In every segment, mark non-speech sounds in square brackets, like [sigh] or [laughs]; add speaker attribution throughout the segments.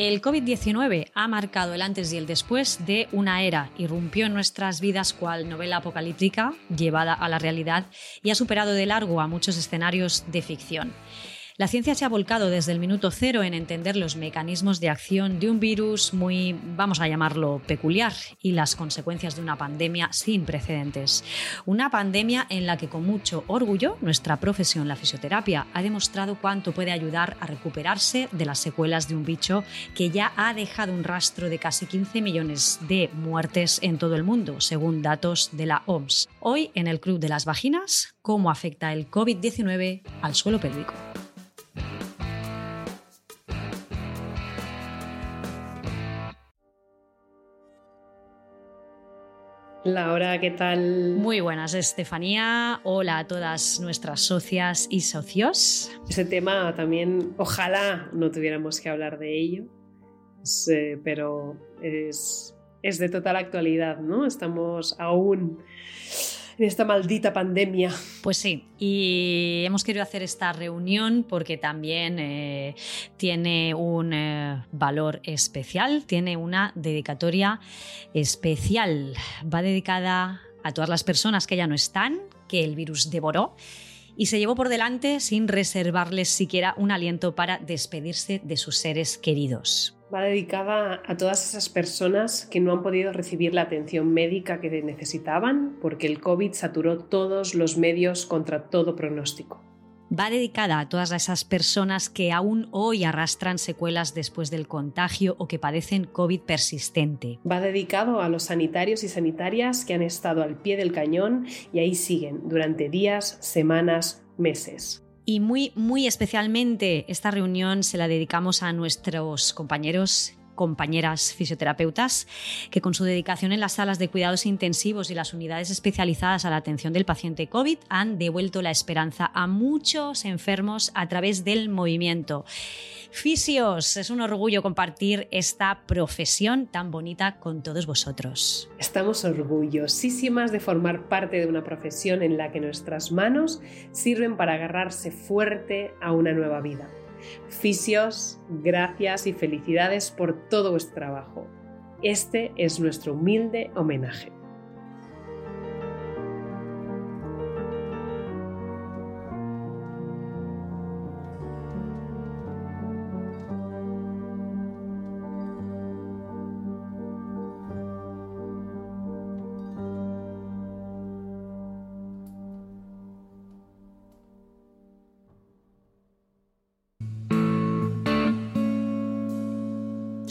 Speaker 1: El COVID-19 ha marcado el antes y el después de una era, irrumpió en nuestras vidas cual novela apocalíptica llevada a la realidad y ha superado de largo a muchos escenarios de ficción. La ciencia se ha volcado desde el minuto cero en entender los mecanismos de acción de un virus muy, vamos a llamarlo, peculiar y las consecuencias de una pandemia sin precedentes. Una pandemia en la que con mucho orgullo nuestra profesión, la fisioterapia, ha demostrado cuánto puede ayudar a recuperarse de las secuelas de un bicho que ya ha dejado un rastro de casi 15 millones de muertes en todo el mundo, según datos de la OMS. Hoy en el Club de las Vaginas, cómo afecta el COVID-19 al suelo pélvico.
Speaker 2: Laura, ¿qué tal?
Speaker 1: Muy buenas, Estefanía. Hola a todas nuestras socias y socios.
Speaker 2: Ese tema también, ojalá no tuviéramos que hablar de ello, eh, pero es, es de total actualidad, ¿no? Estamos aún en esta maldita pandemia.
Speaker 1: Pues sí, y hemos querido hacer esta reunión porque también eh, tiene un eh, valor especial, tiene una dedicatoria especial. Va dedicada a todas las personas que ya no están, que el virus devoró y se llevó por delante sin reservarles siquiera un aliento para despedirse de sus seres queridos
Speaker 2: va dedicada a todas esas personas que no han podido recibir la atención médica que necesitaban porque el COVID saturó todos los medios contra todo pronóstico.
Speaker 1: Va dedicada a todas esas personas que aún hoy arrastran secuelas después del contagio o que padecen COVID persistente.
Speaker 2: Va dedicado a los sanitarios y sanitarias que han estado al pie del cañón y ahí siguen durante días, semanas, meses.
Speaker 1: Y muy, muy especialmente esta reunión se la dedicamos a nuestros compañeros compañeras fisioterapeutas que con su dedicación en las salas de cuidados intensivos y las unidades especializadas a la atención del paciente COVID han devuelto la esperanza a muchos enfermos a través del movimiento. Fisios, es un orgullo compartir esta profesión tan bonita con todos vosotros.
Speaker 2: Estamos orgullosísimas de formar parte de una profesión en la que nuestras manos sirven para agarrarse fuerte a una nueva vida. Fisios, gracias y felicidades por todo vuestro trabajo. Este es nuestro humilde homenaje.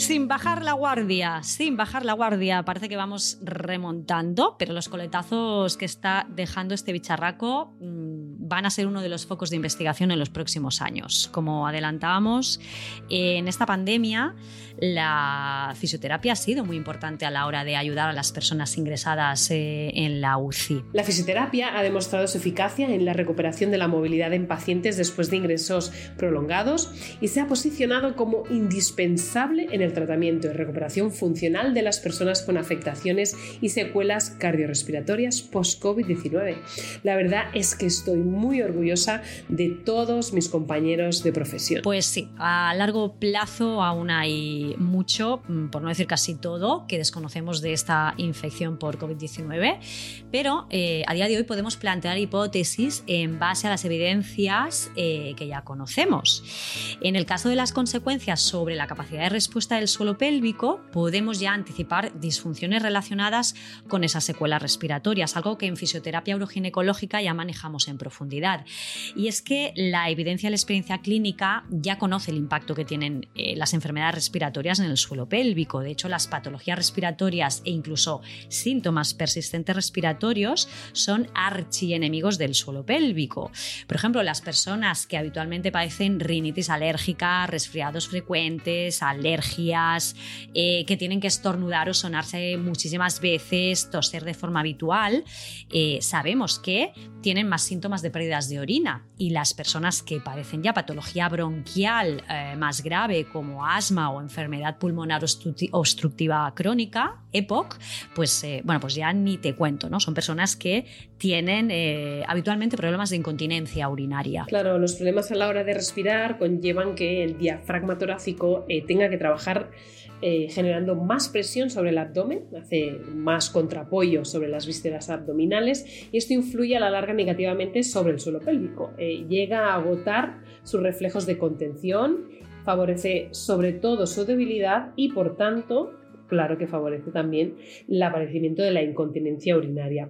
Speaker 1: Sin bajar la guardia, sin bajar la guardia, parece que vamos remontando, pero los coletazos que está dejando este bicharraco mm, van a ser uno de los focos de investigación en los próximos años. Como adelantábamos, en esta pandemia la fisioterapia ha sido muy importante a la hora de ayudar a las personas ingresadas eh, en la UCI.
Speaker 2: La fisioterapia ha demostrado su eficacia en la recuperación de la movilidad en pacientes después de ingresos prolongados y se ha posicionado como indispensable en el tratamiento y recuperación funcional de las personas con afectaciones y secuelas cardiorrespiratorias post-COVID-19. La verdad es que estoy muy orgullosa de todos mis compañeros de profesión.
Speaker 1: Pues sí, a largo plazo aún hay mucho, mm, por no decir casi todo, que desconocemos de esta infección por COVID-19, pero eh, a día de hoy podemos plantear hipótesis en base a las evidencias eh, que ya conocemos. En el caso de las consecuencias sobre la capacidad de respuesta del suelo pélvico, podemos ya anticipar disfunciones relacionadas con esas secuelas respiratorias, algo que en fisioterapia uroginecológica ya manejamos en profundidad. Y es que la evidencia de la experiencia clínica ya conoce el impacto que tienen eh, las enfermedades respiratorias en el suelo pélvico. De hecho, las patologías respiratorias e incluso síntomas persistentes respiratorios son archienemigos del suelo pélvico. Por ejemplo, las personas que habitualmente padecen rinitis alérgica, resfriados frecuentes, alergias, eh, que tienen que estornudar o sonarse muchísimas veces, toser de forma habitual, eh, sabemos que tienen más síntomas de pérdidas de orina y las personas que padecen ya patología bronquial eh, más grave como asma o enfermedad pulmonar obstructiva crónica, EPOC, pues, bueno, pues ya ni te cuento, ¿no? Son personas que tienen habitualmente problemas de incontinencia urinaria.
Speaker 2: Claro, los problemas a la hora de respirar conllevan que el diafragma torácico tenga que trabajar eh, generando más presión sobre el abdomen, hace más contrapollo sobre las vísceras abdominales y esto influye a la larga negativamente sobre el suelo pélvico. Eh, llega a agotar sus reflejos de contención, favorece sobre todo su debilidad y por tanto claro que favorece también el aparecimiento de la incontinencia urinaria.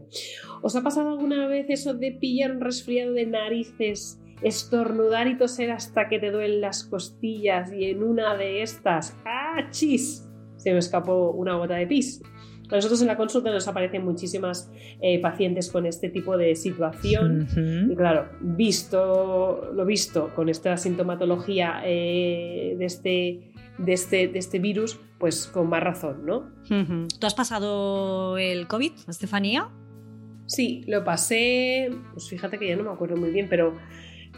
Speaker 2: ¿Os ha pasado alguna vez eso de pillar un resfriado de narices estornudar y toser hasta que te duelen las costillas y en una de estas, ¡ah, chis! Se me escapó una gota de pis. A nosotros en la consulta nos aparecen muchísimas eh, pacientes con este tipo de situación y claro, visto lo visto con esta sintomatología eh, de, este, de, este, de este virus, pues con más razón, ¿no?
Speaker 1: ¿Tú has pasado el COVID, Estefanía?
Speaker 2: Sí, lo pasé, pues fíjate que ya no me acuerdo muy bien, pero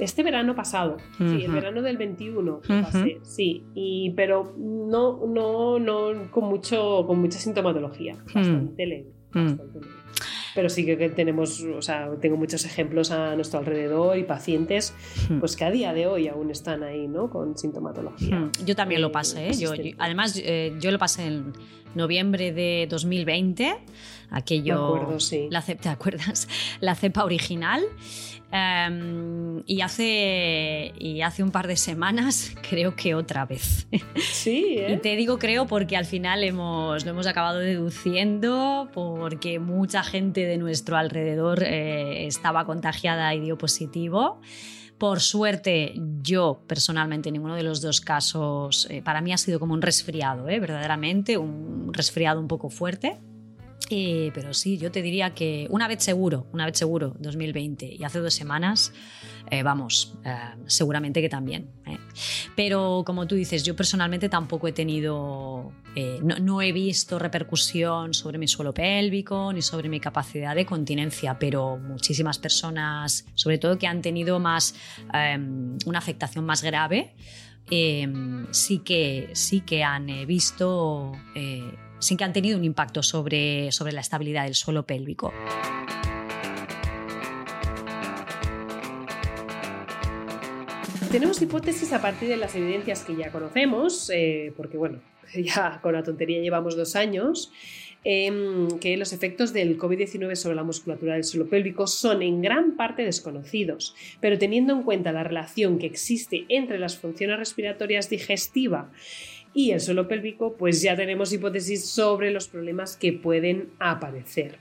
Speaker 2: este verano pasado, sí, el verano del 21 pasé, sí, y, pero no, no, no con, mucho, con mucha sintomatología, bastante leve, Pero sí que tenemos, o sea, tengo muchos ejemplos a nuestro alrededor y pacientes pues que a día de hoy aún están ahí, ¿no? Con sintomatología.
Speaker 1: Yo también lo pasé, ¿eh? Yo, además, eh, yo lo pasé en noviembre de 2020, aquello...
Speaker 2: acuerdo, sí.
Speaker 1: La, ¿Te acuerdas? [laughs] La cepa original. Em, y, hace, y hace un par de semanas [laughs] creo que otra vez.
Speaker 2: Sí, [laughs] ¿eh?
Speaker 1: Y te digo creo porque al final hemos, lo hemos acabado deduciendo porque mucha gente de nuestro alrededor eh, estaba contagiada y dio positivo. Por suerte, yo personalmente, ninguno de los dos casos, eh, para mí ha sido como un resfriado, ¿eh? verdaderamente, un resfriado un poco fuerte. Eh, pero sí, yo te diría que una vez seguro, una vez seguro, 2020 y hace dos semanas, eh, vamos, eh, seguramente que también. Pero como tú dices, yo personalmente tampoco he tenido, no, no, he visto repercusión sobre mi suelo pélvico ni sobre mi capacidad de continencia, pero muchísimas personas, sobre todo que han tenido más, una afectación más grave, sí, que, sí que han visto sin que han tenido un impacto sobre, sobre la estabilidad del suelo pélvico.
Speaker 2: Tenemos hipótesis a partir de las evidencias que ya conocemos, eh, porque bueno, [laughs] ya con la tontería llevamos dos años, em, que los efectos del COVID-19 sobre la musculatura del suelo pélvico son en gran parte desconocidos, pero teniendo en cuenta la relación que existe entre las funciones respiratorias digestiva y el suelo pélvico, pues ya tenemos hipótesis sobre los problemas que pueden aparecer.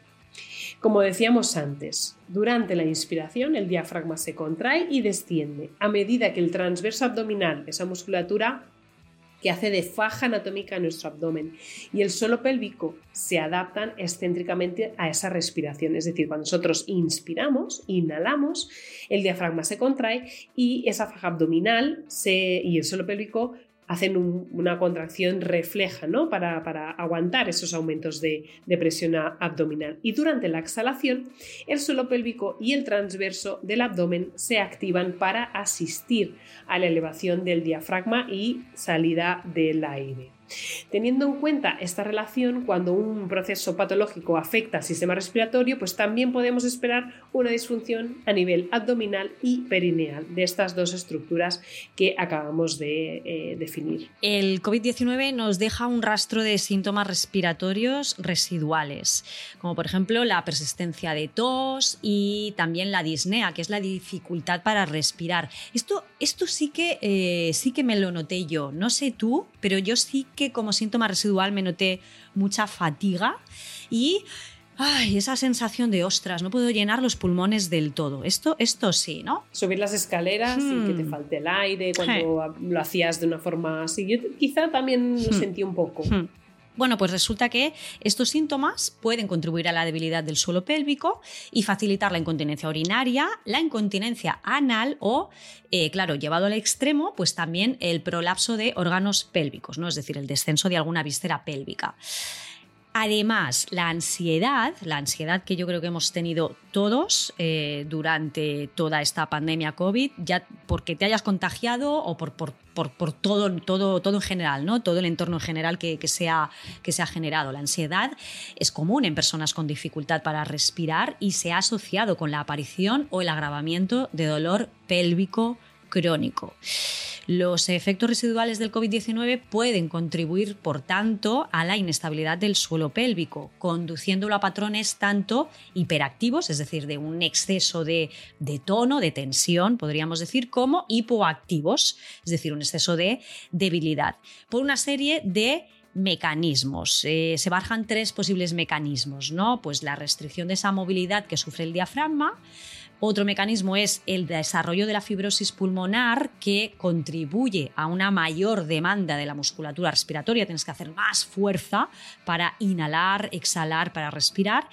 Speaker 2: Como decíamos antes, durante la inspiración el diafragma se contrae y desciende a medida que el transverso abdominal, esa musculatura que hace de faja anatómica a nuestro abdomen, y el suelo pélvico se adaptan excéntricamente a esa respiración. Es decir, cuando nosotros inspiramos, inhalamos, el diafragma se contrae y esa faja abdominal y el suelo pélvico hacen una contracción refleja ¿no? para, aguantar esos aumentos de, de, presión abdominal. Y durante la exhalación, el suelo pélvico y el transverso del abdomen se activan para asistir a la elevación del diafragma y salida del aire. Teniendo en cuenta esta relación, cuando un proceso patológico afecta al sistema respiratorio, pues también podemos esperar una disfunción a nivel abdominal y perineal de estas dos estructuras que acabamos de eh, definir.
Speaker 1: El COVID-19 nos deja un rastro de síntomas respiratorios residuales, como por ejemplo la persistencia de tos y también la disnea, que es la dificultad para respirar. Esto, esto sí, que, eh, sí que me lo noté yo. No sé tú, pero yo sí que como síntoma residual me noté mucha fatiga y ay, esa sensación de ostras, no puedo llenar los pulmones del todo. Esto, esto sí, ¿no?
Speaker 2: Subir las escaleras y que te
Speaker 1: Hmm.
Speaker 2: falte el aire cuando lo hacías de una forma así. Yo quizá también lo
Speaker 1: Hmm.
Speaker 2: sentí un poco.
Speaker 1: Bueno, pues resulta que estos síntomas pueden contribuir a la debilidad del suelo pélvico y facilitar la incontinencia urinaria, la incontinencia anal o, eh, claro, llevado al extremo, pues también el prolapso de órganos pélvicos, ¿no? Es decir, el descenso de alguna víscera pélvica. Además, la ansiedad, la ansiedad que yo creo que hemos tenido todos eh, durante toda esta pandemia COVID, ya porque te hayas contagiado o por, todo, todo, todo en general, ¿no? todo el entorno en general que, que se ha generado. La ansiedad es común en personas con dificultad para respirar y se ha asociado con la aparición o el agravamiento de dolor pélvico crónico. Los efectos residuales del COVID-19 pueden contribuir, por tanto, a la inestabilidad del suelo pélvico, conduciéndolo a patrones tanto hiperactivos, es decir, de un exceso de, de tono, de tensión, podríamos decir, como hipoactivos, es decir, un exceso de debilidad, por una serie de mecanismos. Eh, se bajan tres posibles mecanismos, ¿no? Pues la restricción de esa movilidad que sufre el diafragma, otro mecanismo es el desarrollo de la fibrosis pulmonar que contribuye a una mayor demanda de la musculatura respiratoria. Tienes que hacer más fuerza para inhalar, exhalar, para respirar.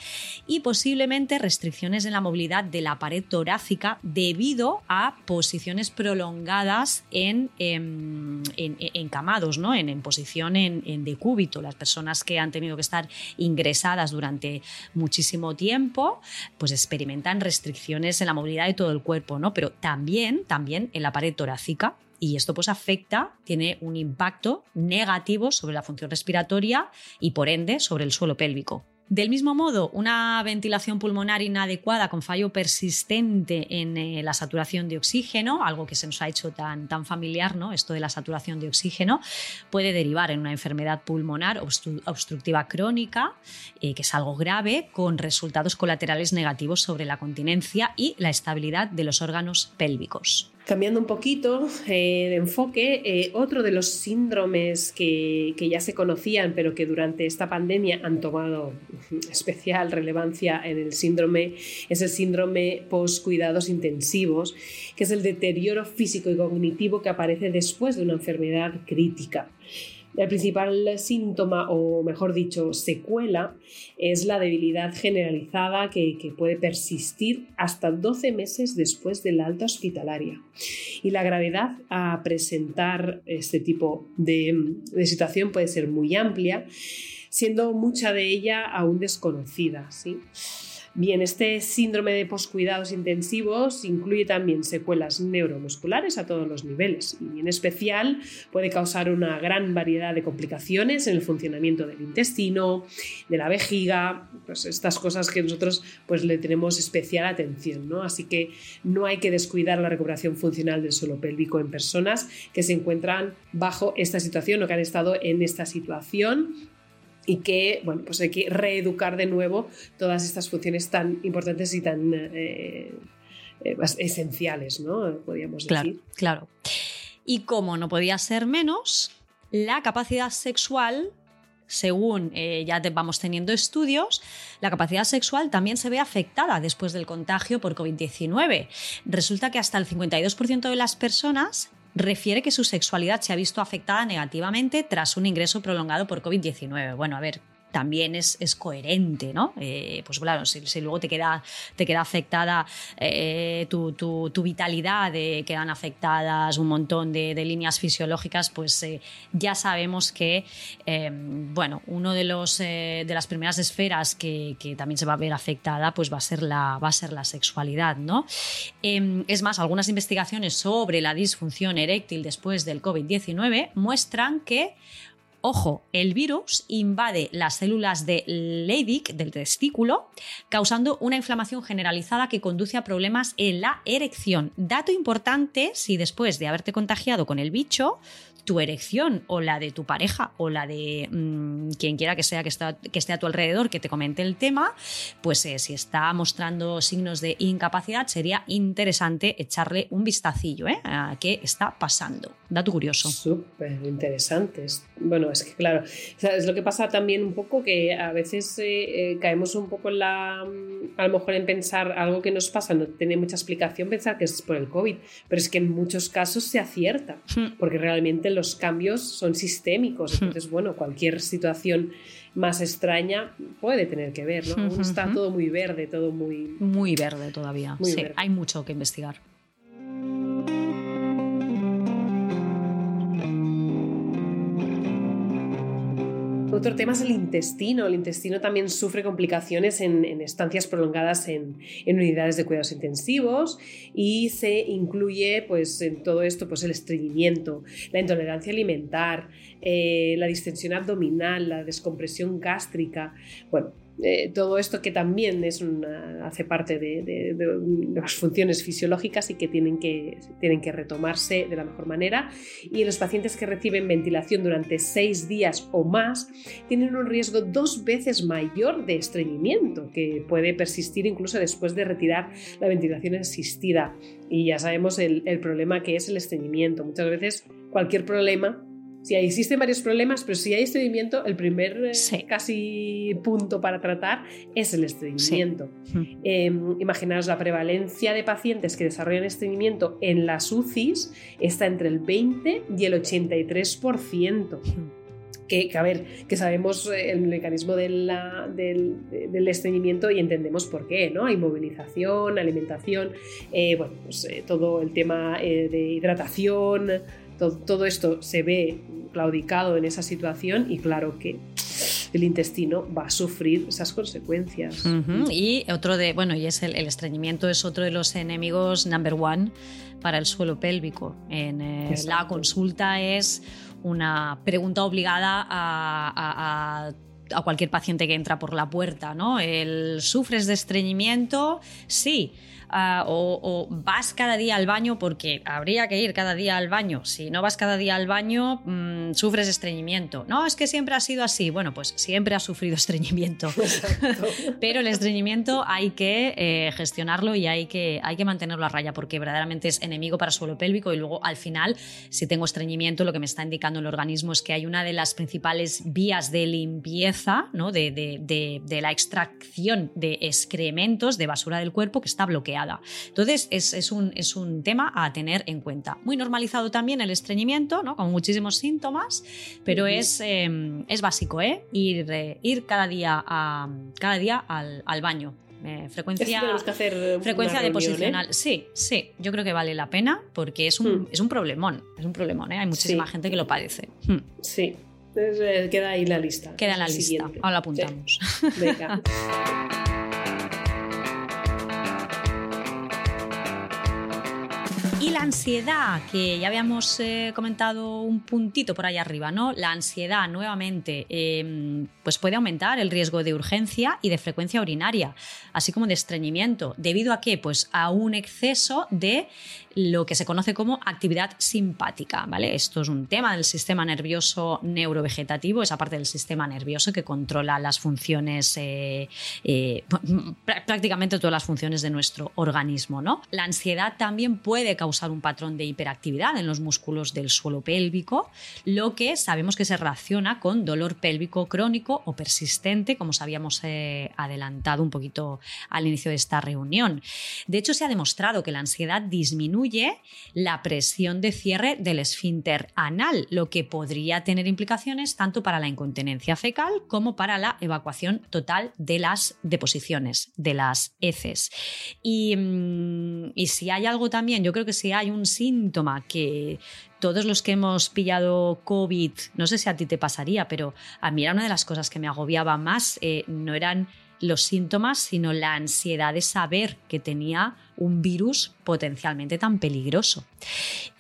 Speaker 1: Y posiblemente restricciones en la movilidad de la pared torácica debido a posiciones prolongadas en, en, en encamados, ¿no? en, posición en decúbito. Las personas que han tenido que estar ingresadas durante muchísimo tiempo pues experimentan restricciones en la movilidad de todo el cuerpo, ¿no? Pero también, también en la pared torácica. Y esto pues afecta, tiene un impacto negativo sobre la función respiratoria y por ende sobre el suelo pélvico. Del mismo modo, una ventilación pulmonar inadecuada con fallo persistente en eh, la saturación de oxígeno, algo que se nos ha hecho tan, tan familiar, ¿no? esto de la saturación de oxígeno, puede derivar en una enfermedad pulmonar obstru obstructiva crónica, eh, que es algo grave, con resultados colaterales negativos sobre la continencia y la estabilidad de los órganos pélvicos.
Speaker 2: Cambiando un poquito eh, de enfoque, eh, otro de los síndromes que, que, ya se conocían, pero que durante esta pandemia han tomado [laughs] especial relevancia en el síndrome, es el síndrome post-cuidados intensivos, que es el deterioro físico y cognitivo que aparece después de una enfermedad crítica. El principal síntoma, o mejor dicho, secuela, es la debilidad generalizada que, puede persistir hasta 12 meses después de la alta hospitalaria. Y la gravedad a presentar este tipo de, de situación puede ser muy amplia, siendo mucha de ella aún desconocida. ¿sí? Bien, este síndrome de poscuidados intensivos incluye también secuelas neuromusculares a todos los niveles y en especial puede causar una gran variedad de complicaciones en el funcionamiento del intestino, de la vejiga, pues estas cosas que nosotros pues le tenemos especial atención, ¿no? Así que no hay que descuidar la recuperación funcional del suelo pélvico en personas que se encuentran bajo esta situación o que han estado en esta situación y que, bueno, pues hay que reeducar de nuevo todas estas funciones tan importantes y tan eh, eh, esenciales, ¿no? Podríamos decir.
Speaker 1: Claro, claro. Y como no podía ser menos, la capacidad sexual según eh, ya te vamos teniendo estudios, la capacidad sexual también se ve afectada después del contagio por COVID-19. Resulta que hasta el 52% de las personas refiere que su sexualidad se ha visto afectada negativamente tras un ingreso prolongado por COVID-19. Bueno, a ver, también es, es coherente, ¿no? Eh, pues claro, si, luego te queda, te queda afectada eh, tu, tu, vitalidad, eh, quedan afectadas un montón de, de líneas fisiológicas, pues ya sabemos que, eh, bueno, uno de, los, de las primeras esferas que, que, también se va a ver afectada, pues va a ser la, va a ser la sexualidad, ¿no? Em, es más, algunas investigaciones sobre la disfunción eréctil después del COVID-19 muestran que Ojo, el virus invade las células de Leydig del testículo, causando una inflamación generalizada que conduce a problemas en la erección. Dato importante, si después de haberte contagiado con el bicho, tu erección o la de tu pareja o la de mm, quien quiera que sea que, que, esté a tu alrededor que te comente el tema, pues eh, si está mostrando signos de incapacidad, sería interesante echarle un vistacillo ¿eh? a qué está pasando. Dato curioso.
Speaker 2: Súper interesante. Bueno, es que claro, es lo que pasa también un poco que a veces eh, caemos un poco en la, mm, a lo mejor en pensar algo que nos pasa, no tiene mucha explicación pensar que es por el COVID, pero es que en muchos casos se acierta, hmm. porque realmente los cambios son sistémicos. Hmm. Entonces, bueno, cualquier situación más extraña puede tener que ver, ¿no? Hmm, está todo muy verde, todo muy...
Speaker 1: Muy verde todavía. sí, hay mucho que investigar.
Speaker 2: Otro tema es el intestino. El intestino también sufre complicaciones en, estancias prolongadas en, unidades de cuidados intensivos y se incluye pues, en todo esto pues, el estreñimiento, la intolerancia alimentar, eh, la distensión abdominal, la descompresión gástrica. Bueno, eh, todo esto que también es hace parte de, las funciones fisiológicas y que tienen, que tienen que retomarse de la mejor manera. Y los pacientes que reciben ventilación durante seis días o más tienen un riesgo dos veces mayor de estreñimiento, que puede persistir incluso después de retirar la ventilación asistida. Y ya sabemos el, el problema que es el estreñimiento. Muchas veces cualquier problema si existen varios problemas, pero si hay estreñimiento, el primer eh, casi punto para tratar es el estreñimiento. Em, imaginaos la prevalencia de pacientes que desarrollan estreñimiento en las UCIs está entre el 20 y el 83%. Que, a ver, que sabemos eh, el mecanismo del, estreñimiento y entendemos por qué, ¿no? Hay movilización, alimentación, eh, bueno, pues, todo el tema de hidratación, todo, esto se ve claudicado en esa situación y claro que el intestino va a sufrir esas consecuencias.
Speaker 1: Y otro de, bueno, y es el, estreñimiento es otro de los enemigos number one para el suelo pélvico. En eh, la consulta es una pregunta obligada a, a, cualquier paciente que entra por la puerta, ¿no? El sufres de estreñimiento, sí. Ah, o, vas cada día al baño porque habría que ir cada día al baño. Si no vas cada día al baño, mm, sufres estreñimiento. No, es que siempre ha sido así. Bueno, pues siempre has sufrido [laughs] estreñimiento. [laughs] Pero el estreñimiento hay que eh, gestionarlo y hay que, hay que mantenerlo a raya porque verdaderamente es enemigo para el suelo pélvico y luego al final, si tengo estreñimiento, lo que me está indicando el organismo es que hay una de las principales vías de limpieza, ¿no? de, de, de la extracción de excrementos, de basura del cuerpo que está bloqueada. Entonces, es, un, es un tema a tener en cuenta. Muy normalizado también el estreñimiento, ¿no? con muchísimos síntomas, pero es, em, es básico, ¿eh? Ir, eh, ir cada día, a, cada día al, baño. Eh, frecuencia, frecuencia deposicional. Sí, sí, yo creo que vale la pena porque es un, hmm. es un problemón. Es un problemón, ¿eh? hay muchísima gente que lo padece.
Speaker 2: Hmm. Sí, queda ahí la lista.
Speaker 1: Queda en la lista. Ahora la apuntamos. Venga. [laughs] Y la ansiedad, que ya habíamos eh, comentado un puntito por ahí arriba, ¿no? La ansiedad, nuevamente, em, pues puede aumentar el riesgo de urgencia y de frecuencia urinaria, así como de estreñimiento. ¿Debido a qué? Pues a un exceso de lo que se conoce como actividad simpática, ¿vale? Esto es un tema del sistema nervioso neurovegetativo, esa parte del sistema nervioso que controla las funciones, eh, eh, prácticamente todas las funciones de nuestro organismo, ¿no? La ansiedad también puede causar un patrón de hiperactividad en los músculos del suelo pélvico, lo que sabemos que se relaciona con dolor pélvico crónico o persistente, como os habíamos eh, adelantado un poquito al inicio de esta reunión. De hecho, se ha demostrado que la ansiedad disminuye la presión de cierre del esfínter anal, lo que podría tener implicaciones tanto para la incontinencia fecal como para la evacuación total de las deposiciones, de las heces. Y, mm, y si hay algo también, yo creo que si hay un síntoma que todos los que hemos pillado COVID, no sé si a ti te pasaría, pero a mí era una de las cosas que me agobiaba más, eh, no eran los síntomas, sino la ansiedad de saber que tenía un virus potencialmente tan peligroso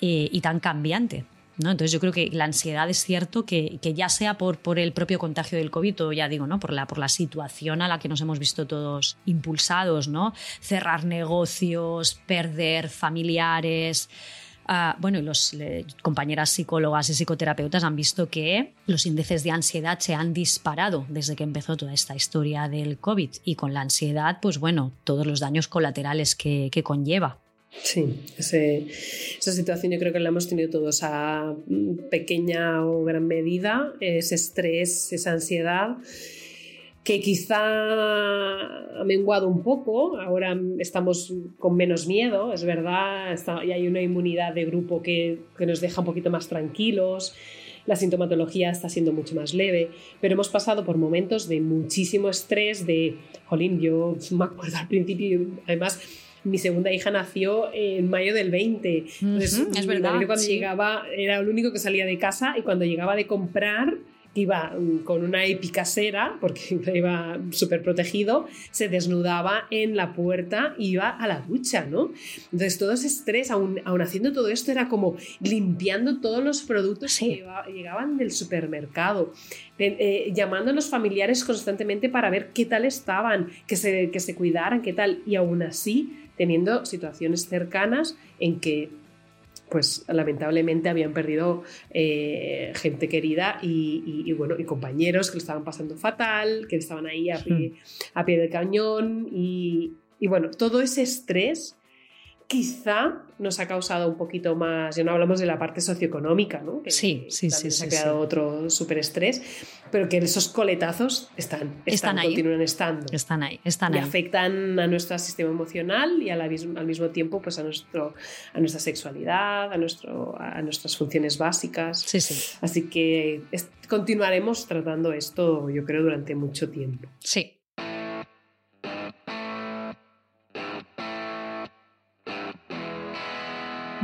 Speaker 1: eh, y tan cambiante. ¿no? Entonces yo creo que la ansiedad es cierto que, ya sea por, por, el propio contagio del COVID o ya digo, ¿no? por, la, por la situación a la que nos hemos visto todos impulsados, ¿no? cerrar negocios, perder familiares, Ah, bueno, y los compañeras psicólogas y psicoterapeutas han visto que los índices de ansiedad se han disparado desde que empezó toda esta historia del COVID y con la ansiedad, pues bueno, todos los daños colaterales que, conlleva.
Speaker 2: Sí, esa situación yo creo que la hemos tenido todos a pequeña o gran medida, ese estrés, esa ansiedad que quizá ha menguado un poco, ahora estamos con menos miedo, es verdad, y hay una inmunidad de grupo que, que nos deja un poquito más tranquilos, la sintomatología está siendo mucho más leve, pero hemos pasado por momentos de muchísimo estrés, de, jolín, yo [laughs] me acuerdo al principio, además mi segunda hija nació en mayo del 20. Entonces,
Speaker 1: es verdad.
Speaker 2: Cuando llegaba, era el único que salía de casa y cuando llegaba de comprar, iba mm, con una EPI casera, porque [laughs] iba súper protegido, se desnudaba en la puerta y iba a la ducha, ¿no? Entonces todo ese estrés, aún, haciendo todo esto, era como limpiando todos los productos que llegaban del supermercado, eh, llamando a los familiares constantemente para ver qué tal estaban, que se, que se cuidaran, qué tal, y aún así teniendo situaciones cercanas en que pues lamentablemente habían perdido eh, gente querida y, bueno, y compañeros que lo estaban pasando fatal, que estaban ahí a pie, a pie del cañón y, y bueno, todo ese estrés quizá nos ha causado un poquito más, ya no hablamos de la parte socioeconómica, ¿no?
Speaker 1: Que sí, sí, sí.
Speaker 2: Se ha creado otro súper estrés, pero que esos coletazos están, están, ahí. continúan estando.
Speaker 1: Están ahí, están
Speaker 2: y
Speaker 1: ahí.
Speaker 2: afectan a nuestro sistema emocional y al mismo tiempo pues a, nuestro, a nuestra sexualidad, a, nuestro, a nuestras funciones básicas.
Speaker 1: Sí, sí.
Speaker 2: Así que continuaremos tratando esto, yo creo, durante mucho tiempo.
Speaker 1: Sí,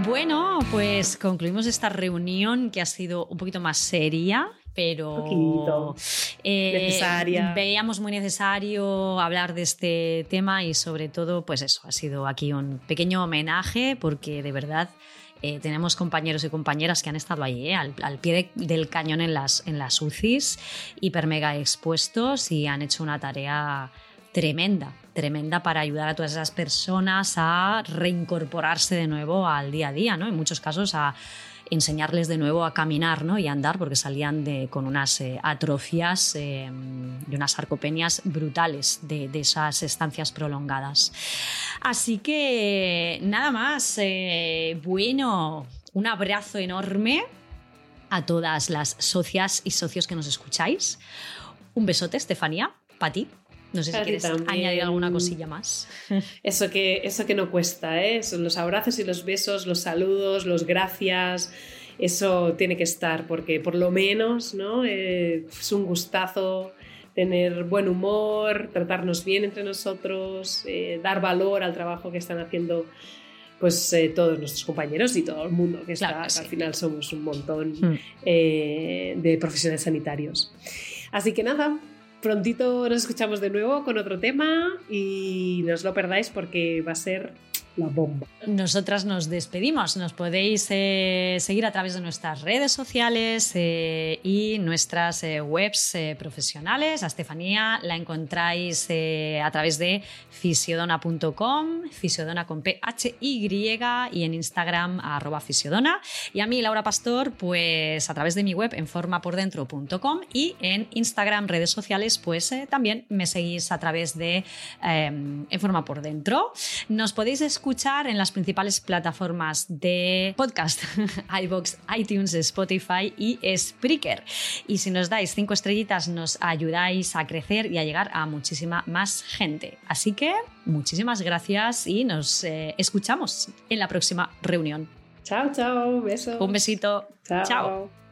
Speaker 1: Bueno, pues concluimos esta reunión que ha sido un poquito más seria, pero
Speaker 2: eh,
Speaker 1: veíamos muy necesario hablar de este tema y sobre todo, pues eso, ha sido aquí un pequeño homenaje porque de verdad eh, tenemos compañeros y compañeras que han estado ahí, eh, al, pie del cañón en las, en las UCIs, hiper mega expuestos y han hecho una tarea tremenda, tremenda para ayudar a todas esas personas a reincorporarse de nuevo al día a día, ¿no? En muchos casos a enseñarles de nuevo a caminar ¿no? y a andar porque salían con unas eh, atrofias y unas sarcopenias brutales de, esas estancias prolongadas. Así que nada más, eh, bueno, un abrazo enorme a todas las socias y socios que nos escucháis. Un besote, Estefanía, para ti. No sé si quieres añadir alguna cosilla más. [laughs]
Speaker 2: Eso que, eso que no cuesta, ¿eh? Son los abrazos y los besos, los saludos, los gracias. Eso tiene que estar, porque por lo menos ¿no? Eh, es un gustazo tener buen humor, tratarnos bien entre nosotros, eh, dar valor al trabajo que están haciendo pues eh, todos nuestros compañeros y todo el mundo que está, al final somos un montón hmm. de profesionales sanitarios. Así que nada, prontito nos escuchamos de nuevo con otro tema y no os lo perdáis porque va a ser
Speaker 1: Nosotras nos despedimos. Nos podéis eh, seguir a través de nuestras redes sociales eh, y nuestras eh, webs profesionales. A Estefanía la encontráis a través de fisiodona.com, fisiodona con P-H-Y y en Instagram arroba fisiodona. Y a mí, Laura Pastor, pues a través de mi web en formapordentro.com y en Instagram, redes sociales, pues también me seguís a través de En Forma por Dentro. Nos podéis escuchar escuchar en las principales plataformas de podcast, [laughs] iBox, iTunes, Spotify y Spreaker. Y si nos dais cinco estrellitas nos ayudáis a crecer y a llegar a muchísima más gente. Así que muchísimas gracias y nos eh, escuchamos en la próxima reunión.
Speaker 2: Chao, chao, beso.
Speaker 1: Un besito. chao.